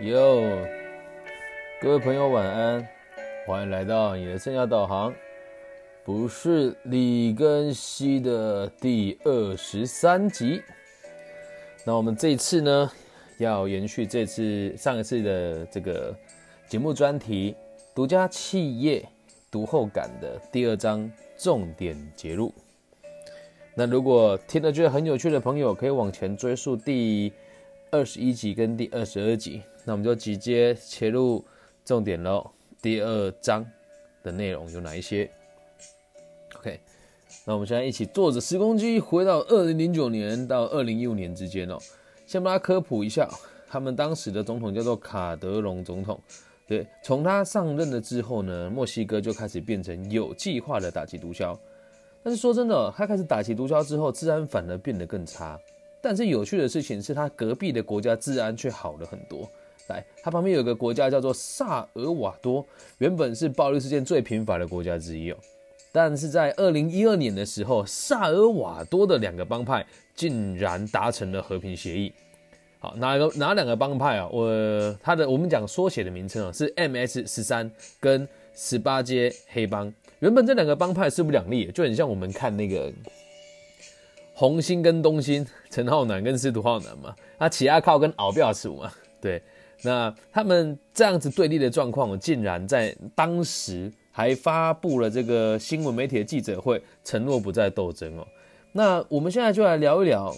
哟，各位朋友晚安，欢迎来到你的生涯导航，不是李根熙的第二十三集。那我们这次呢，要延续这次上一次的这个节目专题——独家企业读后感的第二章重点节录。那如果听了觉得很有趣的朋友，可以往前追溯第二十一集跟第二十二集。那我们就直接切入重点喽。第二章的内容有哪一些？OK，那我们现在一起坐着时光机回到二零零九年到二零一五年之间哦。先帮大家科普一下，他们当时的总统叫做卡德隆总统。对，从他上任了之后呢，墨西哥就开始变成有计划的打击毒枭。但是说真的，他开始打击毒枭之后，治安反而变得更差。但是有趣的事情是他隔壁的国家治安却好了很多。来，它旁边有个国家叫做萨尔瓦多，原本是暴力事件最频繁的国家之一哦。但是在二零一二年的时候，萨尔瓦多的两个帮派竟然达成了和平协议。好，哪个哪两个帮派啊？我他的我们讲缩写的名称啊，是 MS 十三跟十八街黑帮。原本这两个帮派势不两立，就很像我们看那个红星跟东星，陈浩南跟司徒浩南嘛，啊，起亚靠跟敖标楚嘛，对。那他们这样子对立的状况，竟然在当时还发布了这个新闻媒体的记者会，承诺不再斗争哦。那我们现在就来聊一聊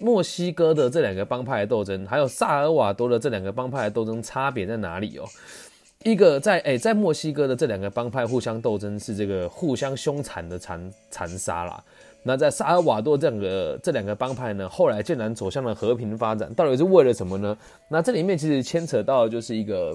墨西哥的这两个帮派的斗争，还有萨尔瓦多的这两个帮派的斗争差别在哪里哦？一个在哎，在墨西哥的这两个帮派互相斗争是这个互相凶残的残残杀啦。那在萨尔瓦多这两个这两个帮派呢，后来竟然走向了和平发展，到底是为了什么呢？那这里面其实牵扯到就是一个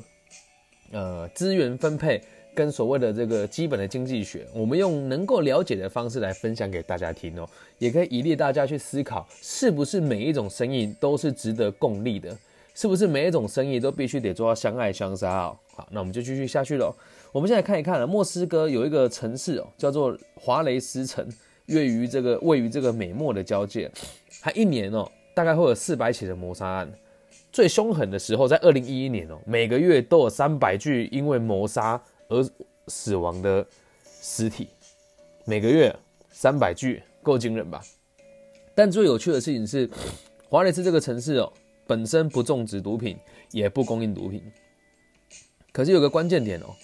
呃资源分配跟所谓的这个基本的经济学，我们用能够了解的方式来分享给大家听哦，也可以以利大家去思考，是不是每一种生意都是值得共利的？是不是每一种生意都必须得做到相爱相杀哦？好，那我们就继续下去喽。我们现在看一看了，墨西哥有一个城市哦，叫做华雷斯城。位于这个位于这个美墨的交界，它一年哦，大概会有四百起的谋杀案。最凶狠的时候在二零一一年哦，每个月都有三百具因为谋杀而死亡的尸体，每个月三百具，够惊人吧？但最有趣的事情是，华雷斯这个城市哦，本身不种植毒品，也不供应毒品。可是有个关键点哦，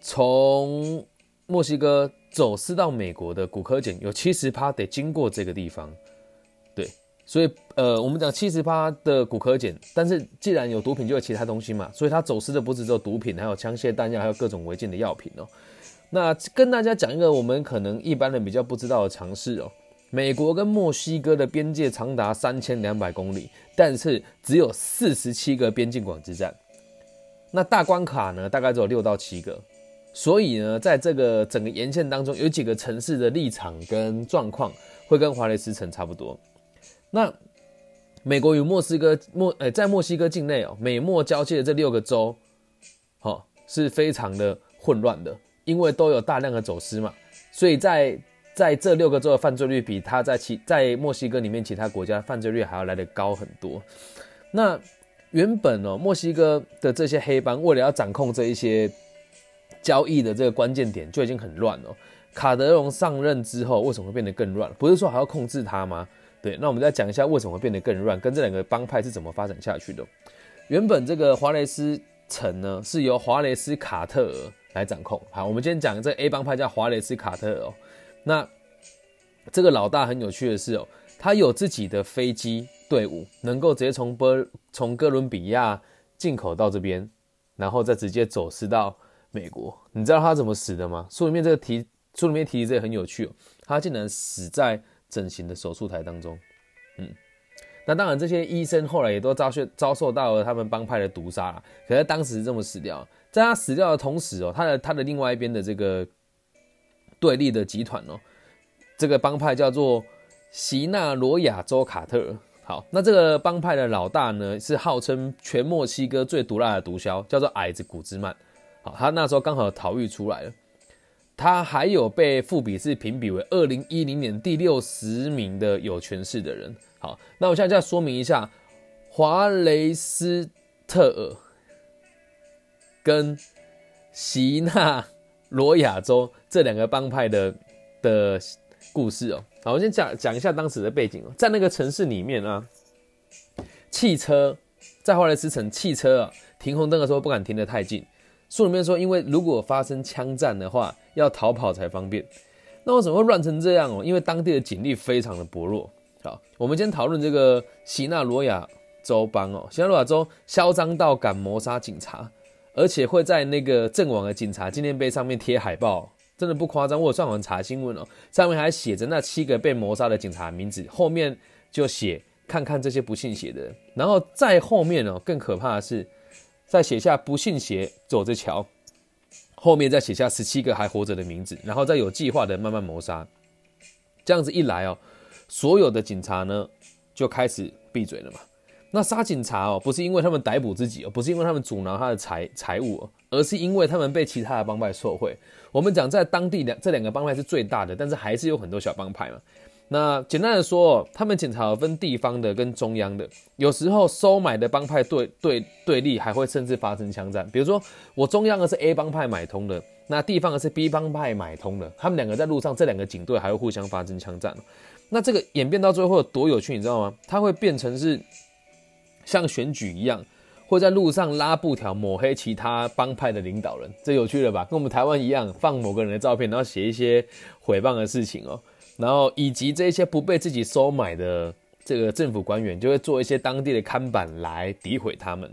从墨西哥。走私到美国的骨科碱有七十趴得经过这个地方，对，所以呃，我们讲七十趴的骨科碱，但是既然有毒品，就有其他东西嘛，所以它走私的不只有毒品，还有枪械弹药，还有各种违禁的药品哦。那跟大家讲一个我们可能一般人比较不知道的常识哦，美国跟墨西哥的边界长达三千两百公里，但是只有四十七个边境管制站，那大关卡呢，大概只有六到七个。所以呢，在这个整个沿线当中，有几个城市的立场跟状况会跟华雷斯城差不多。那美国与墨西哥墨呃，在墨西哥境内哦，美墨交界的这六个州，好是非常的混乱的，因为都有大量的走私嘛。所以在在这六个州的犯罪率比他在其在墨西哥里面其他国家犯罪率还要来得高很多。那原本哦，墨西哥的这些黑帮为了要掌控这一些。交易的这个关键点就已经很乱了。卡德隆上任之后，为什么会变得更乱？不是说还要控制他吗？对，那我们再讲一下为什么会变得更乱，跟这两个帮派是怎么发展下去的。原本这个华雷斯城呢，是由华雷斯卡特尔来掌控。好，我们今天讲这 A 帮派叫华雷斯卡特尔哦。那这个老大很有趣的是哦，他有自己的飞机队伍，能够直接从波从哥伦比亚进口到这边，然后再直接走私到。美国，你知道他怎么死的吗？书里面这个提，书里面提这也很有趣哦。他竟然死在整形的手术台当中。嗯，那当然，这些医生后来也都遭受遭受到了他们帮派的毒杀。可是当时这么死掉，在他死掉的同时哦，他的他的另外一边的这个对立的集团哦，这个帮派叫做席纳罗亚州卡特。好，那这个帮派的老大呢，是号称全墨西哥最毒辣的毒枭，叫做矮子古兹曼。好，他那时候刚好逃狱出来了。他还有被富比士评比为二零一零年第六十名的有权势的人。好，那我现在再说明一下，华雷斯特尔跟席纳罗亚州这两个帮派的的故事哦。好，我先讲讲一下当时的背景哦，在那个城市里面啊，汽车在华莱斯城，汽车啊停红灯的时候不敢停得太近。书里面说，因为如果发生枪战的话，要逃跑才方便。那为什么会乱成这样哦？因为当地的警力非常的薄弱。好，我们先讨论这个西纳罗亚州邦哦，西纳罗亚州嚣张到敢谋杀警察，而且会在那个阵亡的警察纪念碑上面贴海报，真的不夸张。我有上网查新闻哦，上面还写着那七个被谋杀的警察名字，后面就写看看这些不信邪的人，然后再后面哦，更可怕的是。再写下不信邪走着瞧，后面再写下十七个还活着的名字，然后再有计划的慢慢谋杀。这样子一来哦，所有的警察呢就开始闭嘴了嘛。那杀警察哦，不是因为他们逮捕自己哦，不是因为他们阻挠他的财财物，而是因为他们被其他的帮派受贿。我们讲在当地两这两个帮派是最大的，但是还是有很多小帮派嘛。那简单的说，他们检查分地方的跟中央的，有时候收买的帮派对对对立，还会甚至发生枪战。比如说，我中央的是 A 帮派买通的，那地方的是 B 帮派买通的，他们两个在路上，这两个警队还会互相发生枪战。那这个演变到最后有多有趣，你知道吗？它会变成是像选举一样，会在路上拉布条抹黑其他帮派的领导人，这有趣了吧？跟我们台湾一样，放某个人的照片，然后写一些诽谤的事情哦。然后以及这些不被自己收买的这个政府官员，就会做一些当地的看板来诋毁他们。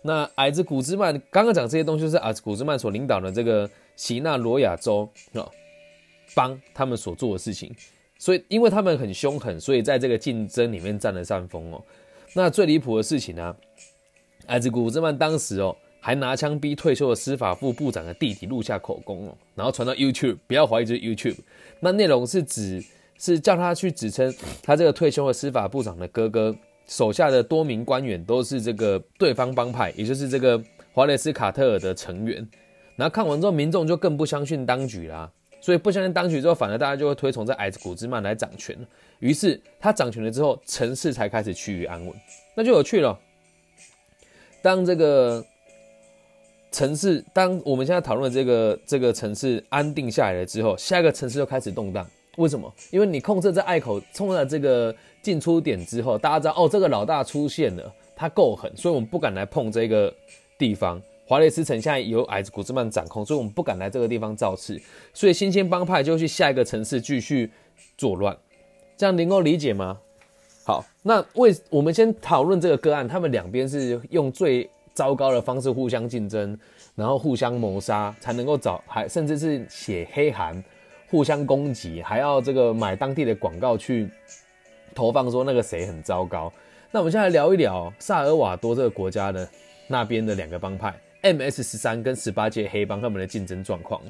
那矮子古兹曼刚刚讲这些东西是矮子古兹曼所领导的这个席纳罗亚州啊帮他们所做的事情。所以因为他们很凶狠，所以在这个竞争里面占了上风哦。那最离谱的事情呢，矮子古兹曼当时哦还拿枪逼退休的司法副部长的弟弟录下口供哦，然后传到 YouTube，不要怀疑这是 YouTube。那内容是指是叫他去指称他这个退休的司法部长的哥哥手下的多名官员都是这个对方帮派，也就是这个华雷斯卡特尔的成员。然后看完之后，民众就更不相信当局啦，所以不相信当局之后，反而大家就会推崇这矮子古兹曼来掌权。于是他掌权了之后，城市才开始趋于安稳。那就有趣了。当这个城市，当我们现在讨论这个这个城市安定下来了之后，下一个城市就开始动荡。为什么？因为你控制在隘口，冲了这个进出点之后，大家知道哦，这个老大出现了，他够狠，所以我们不敢来碰这个地方。华雷斯城现在由矮子古兹曼掌控，所以我们不敢来这个地方造次。所以新兴帮派就去下一个城市继续作乱，这样能够理解吗？好，那为我们先讨论这个个案，他们两边是用最。糟糕的方式互相竞争，然后互相谋杀，才能够找还甚至是写黑函，互相攻击，还要这个买当地的广告去投放说那个谁很糟糕。那我们现在聊一聊萨尔瓦多这个国家的那边的两个帮派 MS 十三跟十八届黑帮他们的竞争状况。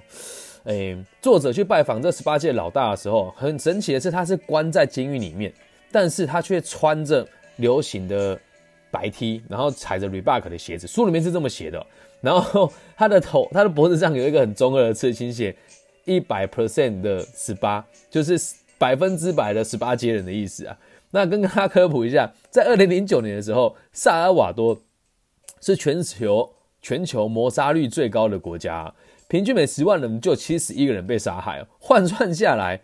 诶，作者去拜访这十八届老大的时候，很神奇的是他是关在监狱里面，但是他却穿着流行的。白 T，然后踩着 Reebok 的鞋子，书里面是这么写的。然后他的头，他的脖子上有一个很中二的刺青，写一百 percent 的十八，就是百分之百的十八阶人的意思啊。那跟大家科普一下，在二零零九年的时候，萨尔瓦多是全球全球谋杀率最高的国家，平均每十万人就七十一个人被杀害，换算下来。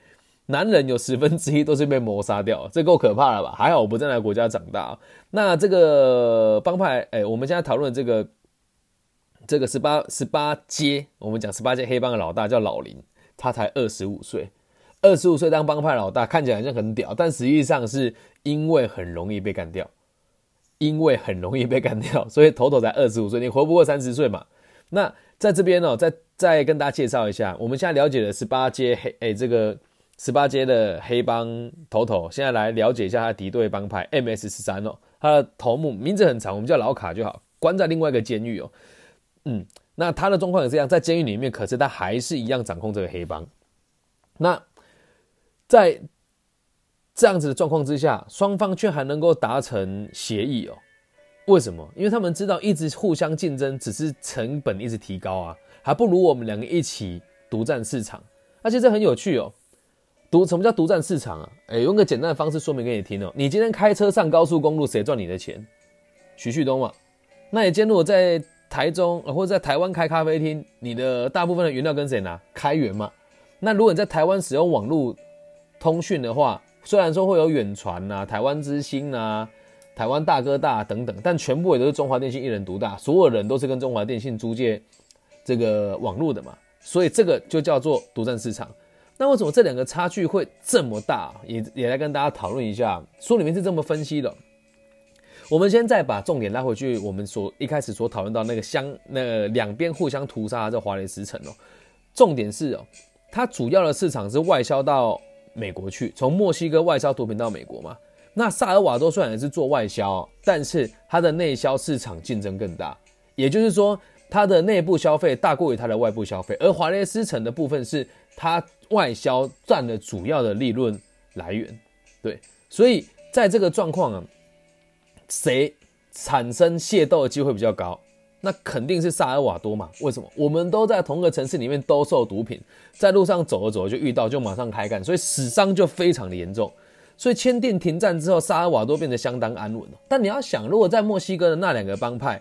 男人有十分之一都是被谋杀掉，这够可怕了吧？还好我不在那个国家长大。那这个帮派，哎，我们现在讨论这个这个十八十八街，我们讲十八街黑帮的老大叫老林，他才二十五岁，二十五岁当帮派老大，看起来好像很屌，但实际上是因为很容易被干掉，因为很容易被干掉，所以头头才二十五岁，你活不过三十岁嘛。那在这边呢，再再跟大家介绍一下，我们现在了解的十八街黑，哎，这个。十八街的黑帮头头，现在来了解一下他敌对帮派 MS 十三哦。他的头目名字很长，我们叫老卡就好，关在另外一个监狱哦。嗯，那他的状况也是这样，在监狱里面，可是他还是一样掌控这个黑帮。那在这样子的状况之下，双方却还能够达成协议哦。为什么？因为他们知道一直互相竞争，只是成本一直提高啊，还不如我们两个一起独占市场。而且这很有趣哦。独什么叫独占市场啊？哎，用个简单的方式说明给你听哦。你今天开车上高速公路，谁赚你的钱？徐旭东嘛。那你今天如果在台中或者在台湾开咖啡厅，你的大部分的原料跟谁拿？开源嘛。那如果你在台湾使用网络通讯的话，虽然说会有远传呐、台湾之星呐、台湾大哥大等等，但全部也都是中华电信一人独大，所有人都是跟中华电信租借这个网络的嘛，所以这个就叫做独占市场。那为什么这两个差距会这么大？也也来跟大家讨论一下，书里面是这么分析的。我们先再把重点拉回去，我们所一开始所讨论到那个相那两边互相屠杀的华雷斯城哦，重点是哦，它主要的市场是外销到美国去，从墨西哥外销毒品到美国嘛。那萨尔瓦多虽然也是做外销，但是它的内销市场竞争更大，也就是说它的内部消费大过于它的外部消费，而华雷斯城的部分是它外销占了主要的利润来源。对，所以在这个状况啊。谁产生械斗的机会比较高？那肯定是萨尔瓦多嘛？为什么？我们都在同个城市里面兜售毒品，在路上走着走着就遇到，就马上开干，所以死伤就非常的严重。所以签订停战之后，萨尔瓦多变得相当安稳但你要想，如果在墨西哥的那两个帮派，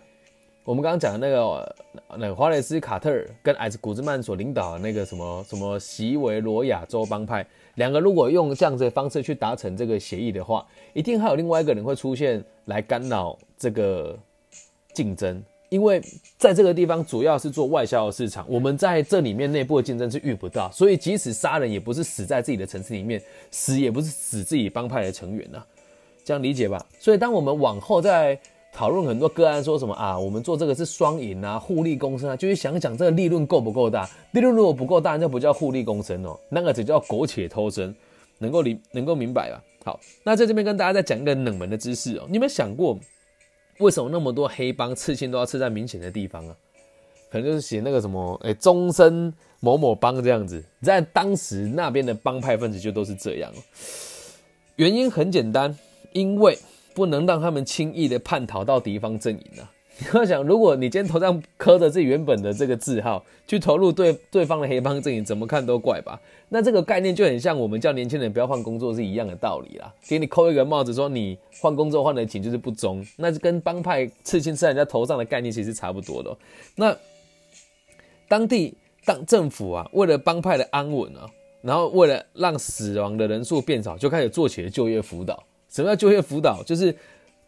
我们刚刚讲的那个那个华雷斯卡特跟矮子古兹曼所领导的那个什么什么席维罗亚州帮派。两个如果用这样子的方式去达成这个协议的话，一定还有另外一个人会出现来干扰这个竞争，因为在这个地方主要是做外销的市场，我们在这里面内部的竞争是遇不到，所以即使杀人也不是死在自己的城市里面，死也不是死自己帮派的成员呐，这样理解吧？所以当我们往后在。讨论很多个案，说什么啊？我们做这个是双赢啊，互利共生啊，就是想想这个利润够不够大？利润如果不够大，那不叫互利共生哦，那个只叫苟且偷生，能够理能够明白吧？好，那在这边跟大家再讲一个冷门的知识哦，你有没有想过，为什么那么多黑帮刺青都要刺在明显的地方啊？可能就是写那个什么，哎，终身某某帮这样子，在当时那边的帮派分子就都是这样，原因很简单，因为。不能让他们轻易的叛逃到敌方阵营啊！你要想，如果你今天头上刻着自己原本的这个字号，去投入对对方的黑帮阵营，怎么看都怪吧？那这个概念就很像我们叫年轻人不要换工作是一样的道理啦。给你扣一个帽子，说你换工作换的紧就是不忠，那是跟帮派刺青刺在人家头上的概念其实差不多的。那当地当政府啊，为了帮派的安稳啊，然后为了让死亡的人数变少，就开始做起了就业辅导。什么叫就业辅导？就是，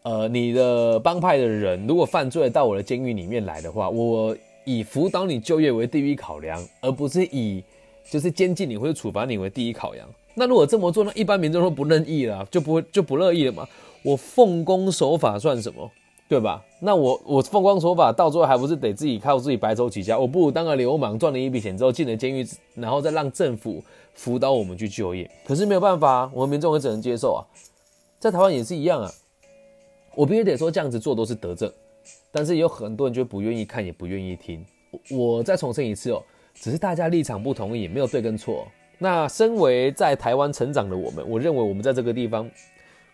呃，你的帮派的人如果犯罪到我的监狱里面来的话，我以辅导你就业为第一考量，而不是以就是监禁你或者处罚你为第一考量。那如果这么做，那一般民众都不乐意了，就不会就不乐意了嘛？我奉公守法算什么？对吧？那我我奉公守法到最后还不是得自己靠自己白手起家？我不如当个流氓，赚了一笔钱之后进了监狱，然后再让政府辅导我们去就业。可是没有办法，我们民众也只能接受啊。在台湾也是一样啊，我必须得说这样子做都是德政，但是有很多人就不愿意看，也不愿意听。我再重申一次哦，只是大家立场不同意，没有对跟错。那身为在台湾成长的我们，我认为我们在这个地方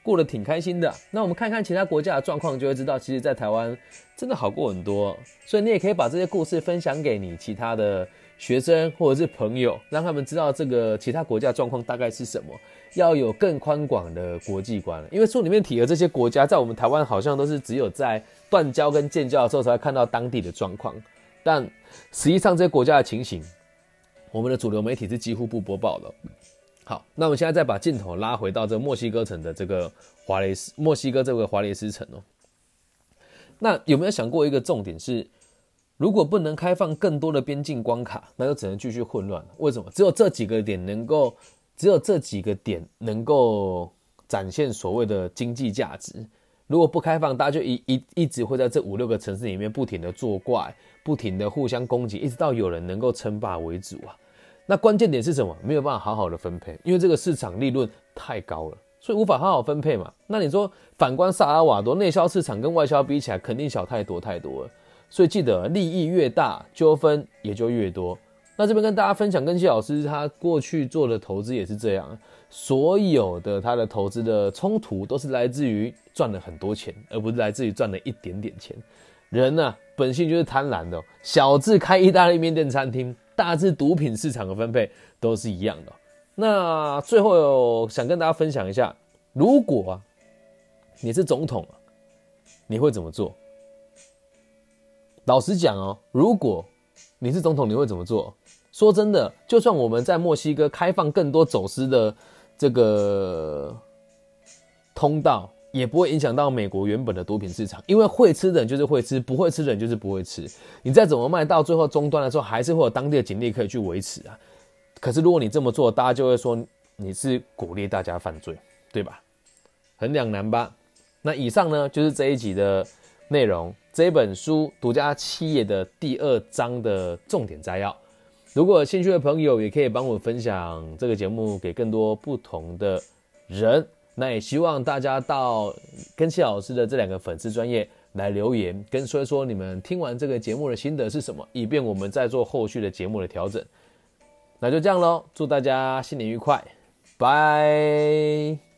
过得挺开心的。那我们看看其他国家的状况，就会知道，其实，在台湾真的好过很多。所以你也可以把这些故事分享给你其他的学生或者是朋友，让他们知道这个其他国家状况大概是什么。要有更宽广的国际观，因为书里面提的这些国家，在我们台湾好像都是只有在断交跟建交的时候才会看到当地的状况，但实际上这些国家的情形，我们的主流媒体是几乎不播报的。好，那我们现在再把镜头拉回到这墨西哥城的这个华雷斯，墨西哥这个华雷斯城哦。那有没有想过一个重点是，如果不能开放更多的边境关卡，那就只能继续混乱。为什么？只有这几个点能够。只有这几个点能够展现所谓的经济价值。如果不开放，大家就一一一直会在这五六个城市里面不停的作怪，不停的互相攻击，一直到有人能够称霸为主啊。那关键点是什么？没有办法好好的分配，因为这个市场利润太高了，所以无法好好分配嘛。那你说反观萨尔瓦多，内销市场跟外销比起来，肯定小太多太多了。所以记得，利益越大，纠纷也就越多。那这边跟大家分享，跟谢老师他过去做的投资也是这样，所有的他的投资的冲突都是来自于赚了很多钱，而不是来自于赚了一点点钱。人呢，本性就是贪婪的，小至开意大利面店餐厅，大至毒品市场的分配都是一样的。那最后有想跟大家分享一下，如果你是总统，你会怎么做？老实讲哦，如果你是总统，你会怎么做？说真的，就算我们在墨西哥开放更多走私的这个通道，也不会影响到美国原本的毒品市场，因为会吃的人就是会吃，不会吃的人就是不会吃。你再怎么卖，到最后终端的时候，还是会有当地的警力可以去维持啊。可是如果你这么做，大家就会说你是鼓励大家犯罪，对吧？很两难吧？那以上呢，就是这一集的内容。这本书独家七页的第二章的重点摘要。如果有兴趣的朋友，也可以帮我分享这个节目给更多不同的人。那也希望大家到跟谢老师的这两个粉丝专业来留言，跟说一说你们听完这个节目的心得是什么，以便我们再做后续的节目的调整。那就这样喽，祝大家新年愉快，拜。